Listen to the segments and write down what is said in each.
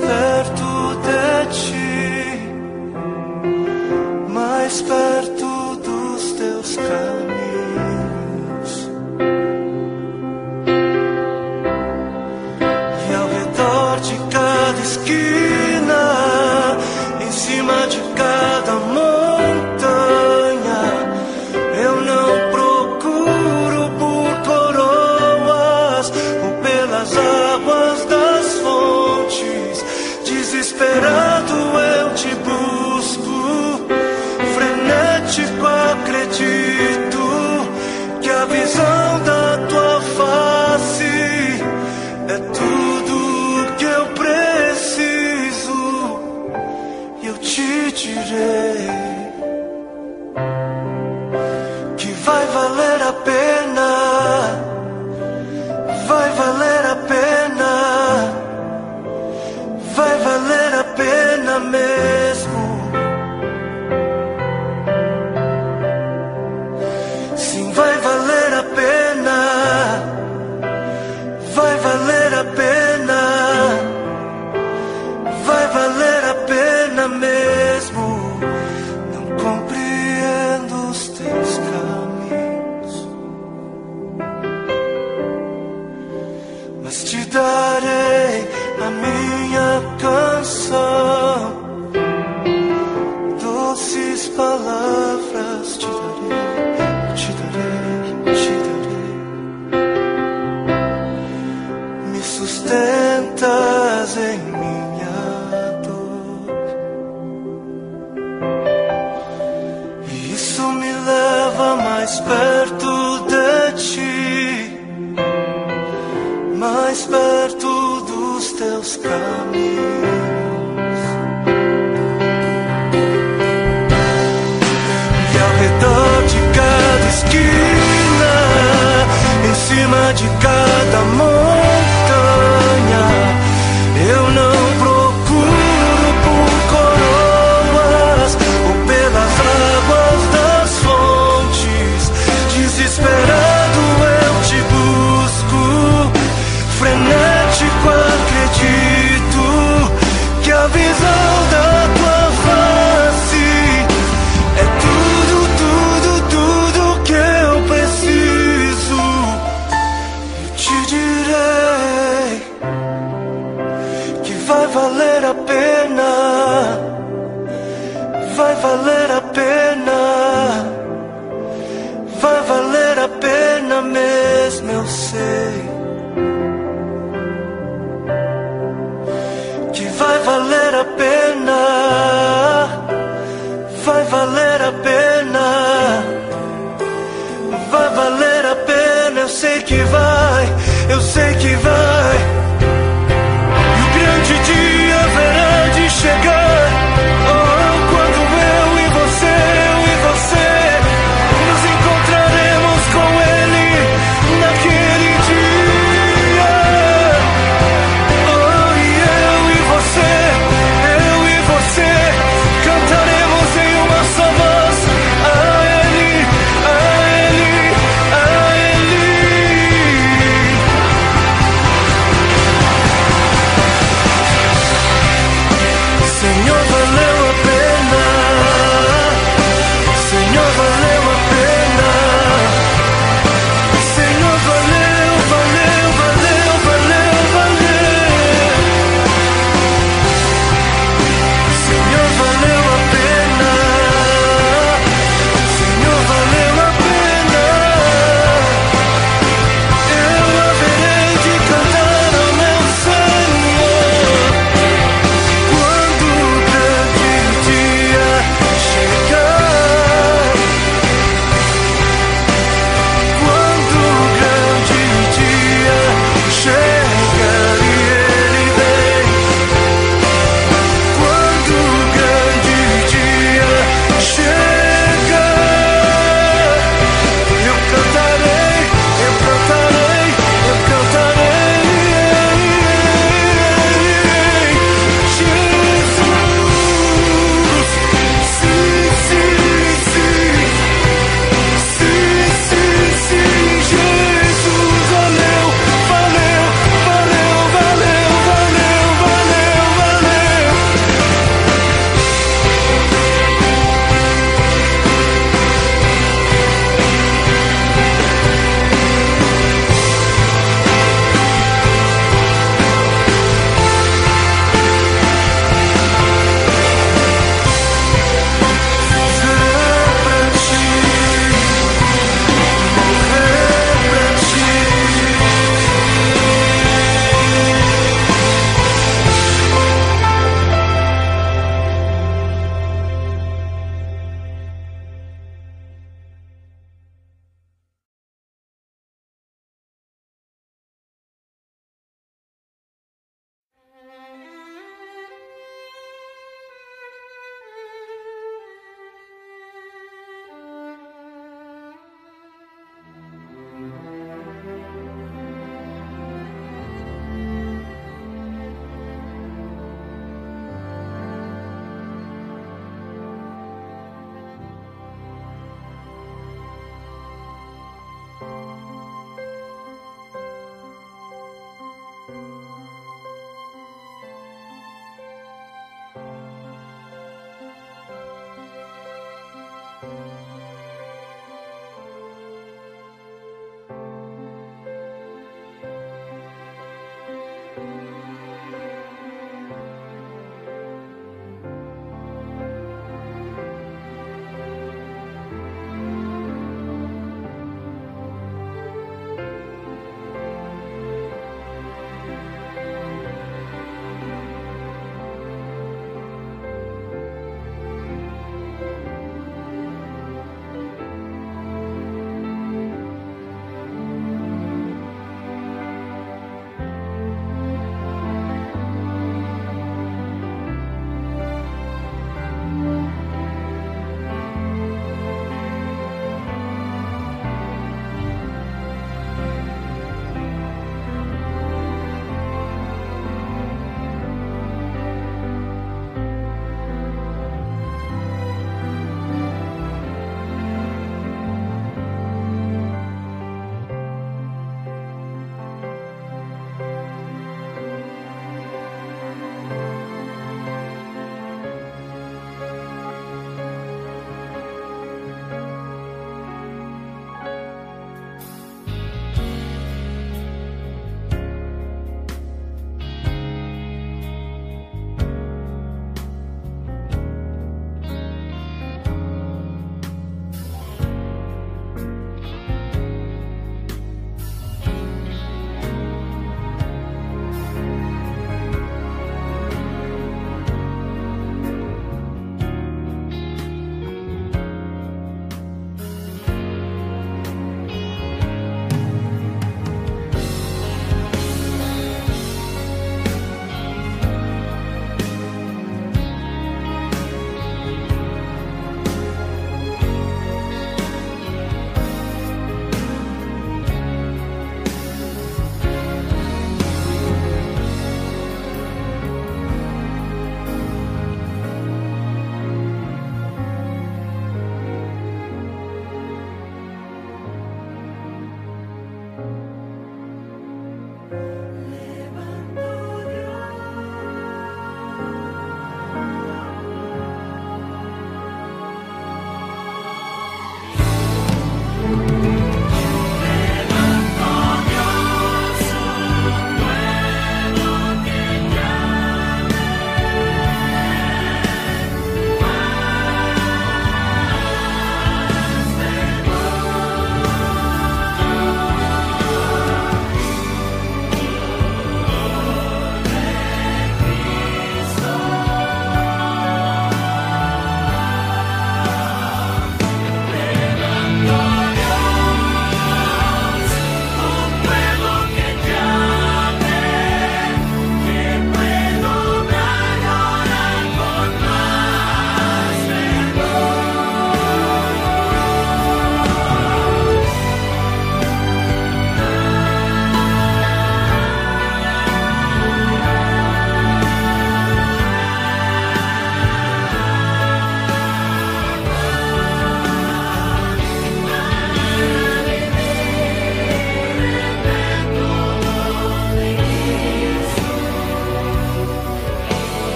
leva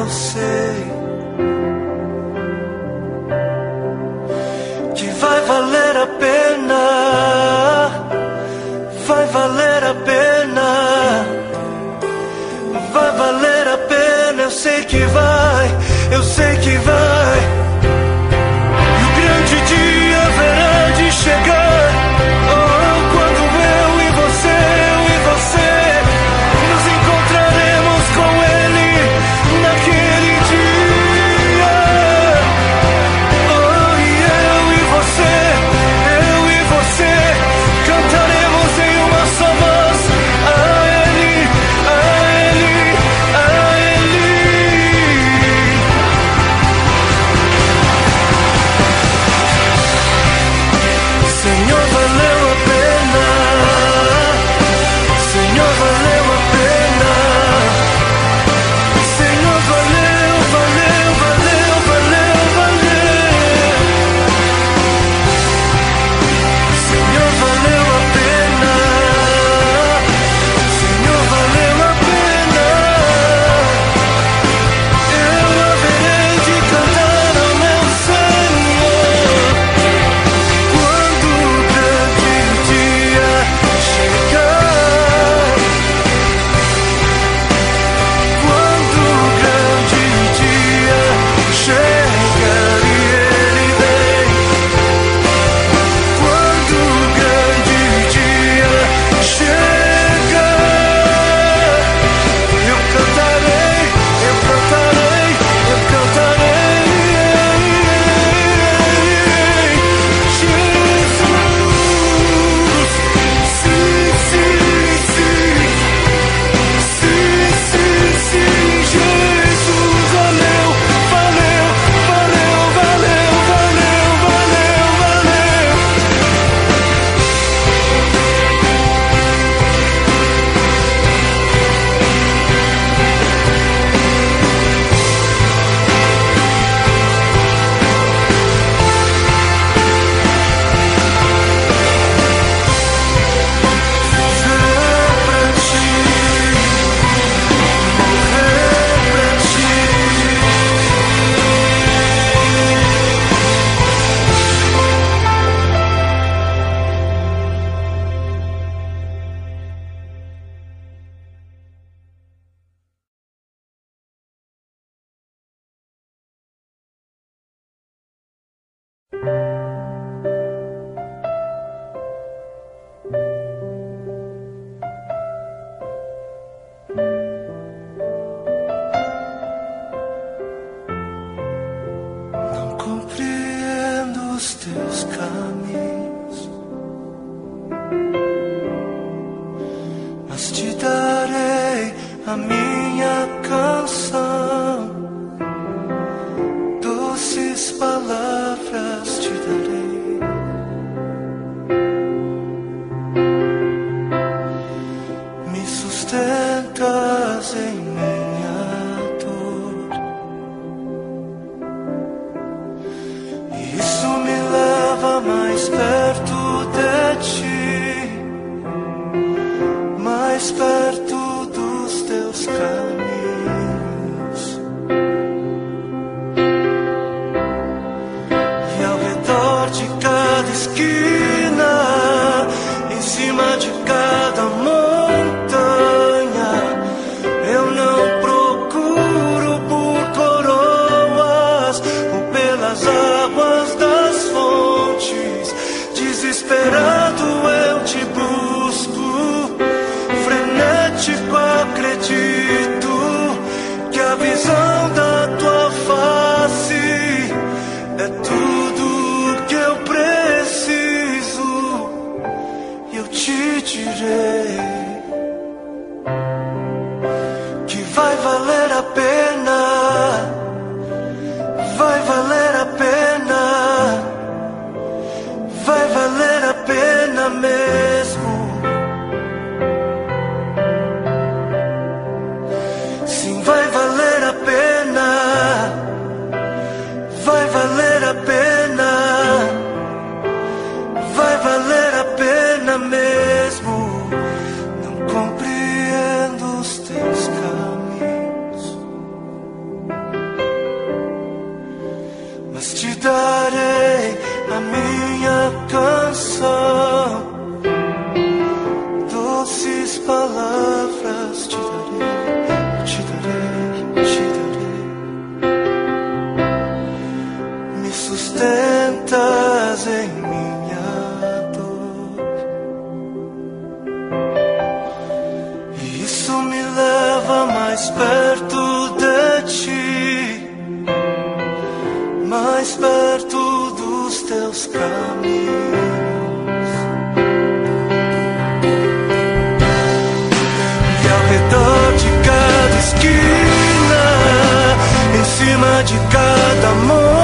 meu ser. Jesus. De cada montanha,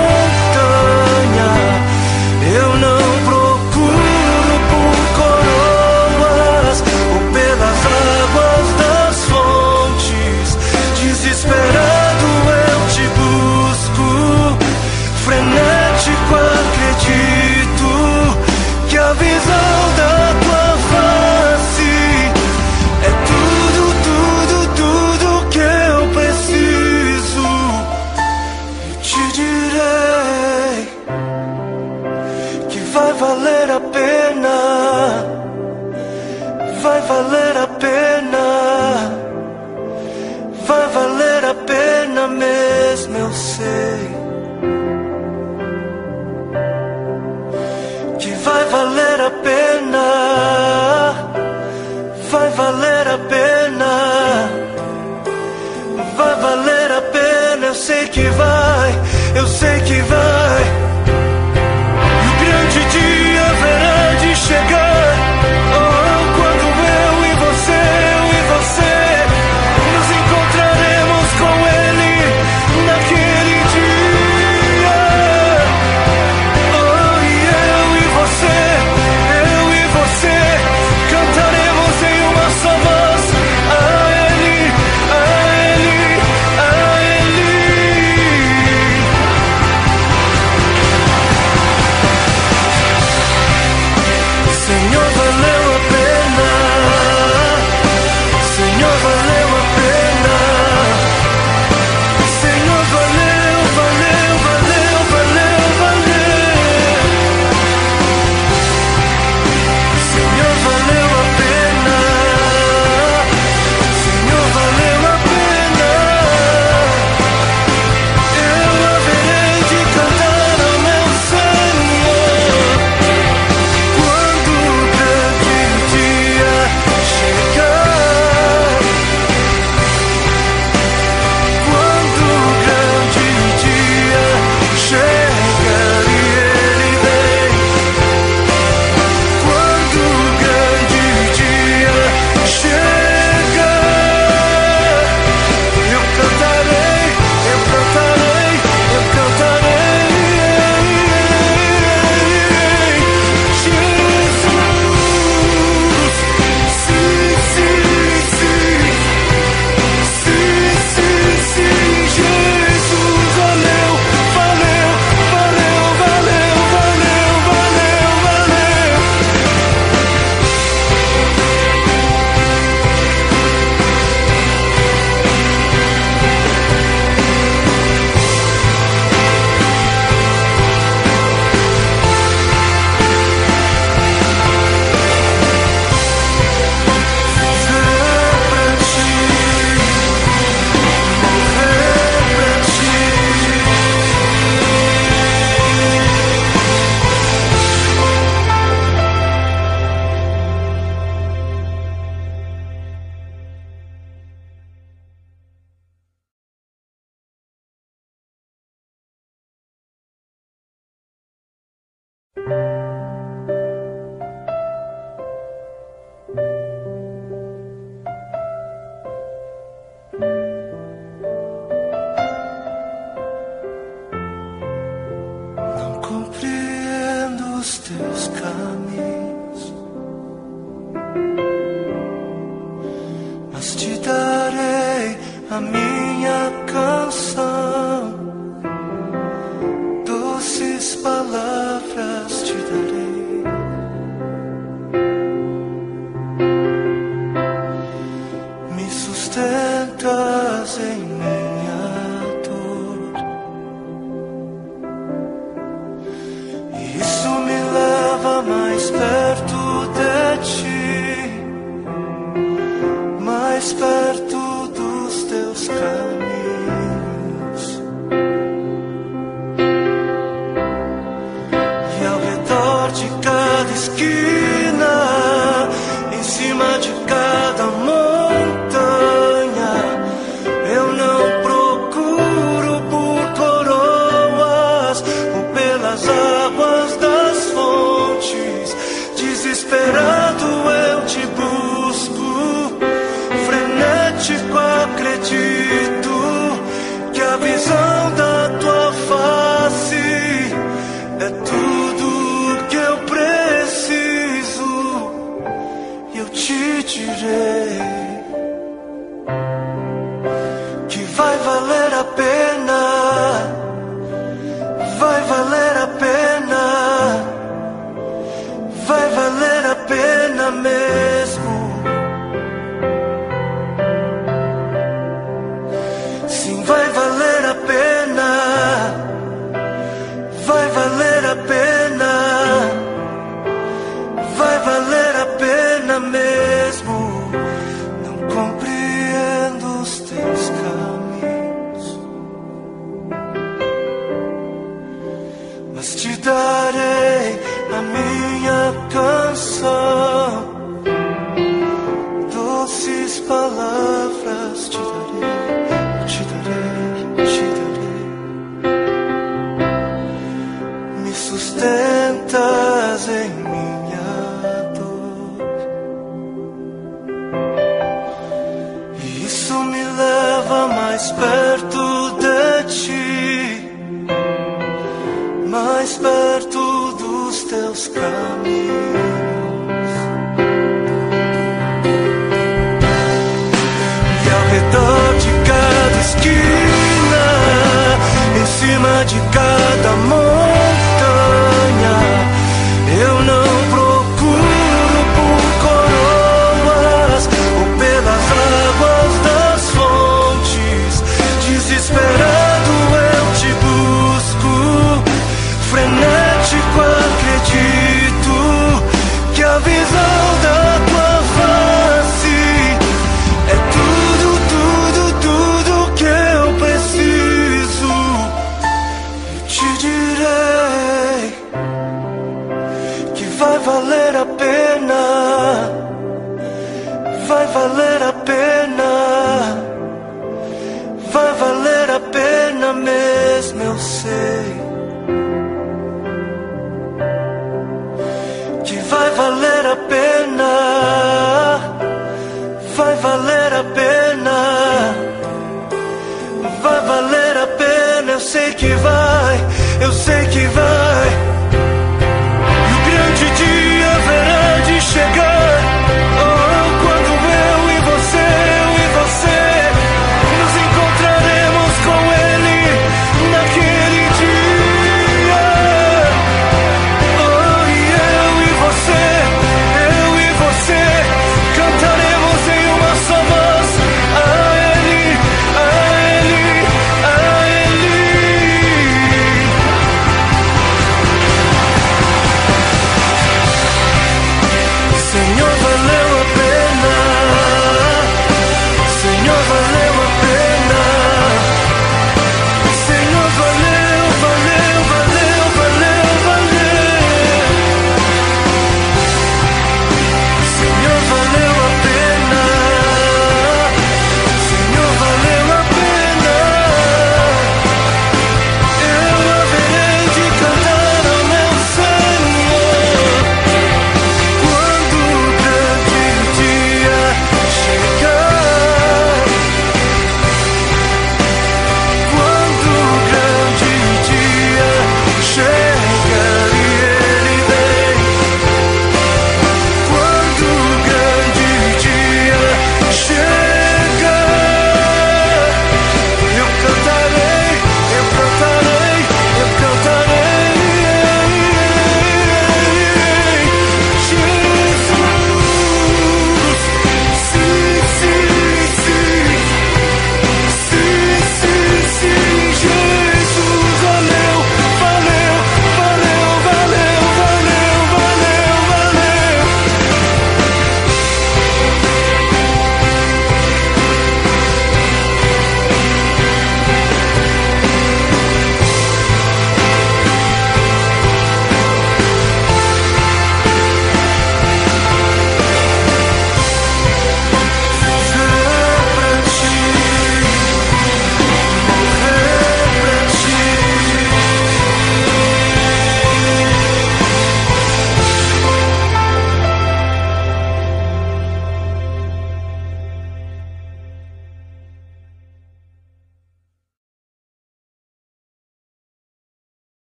desperto de ti. Darei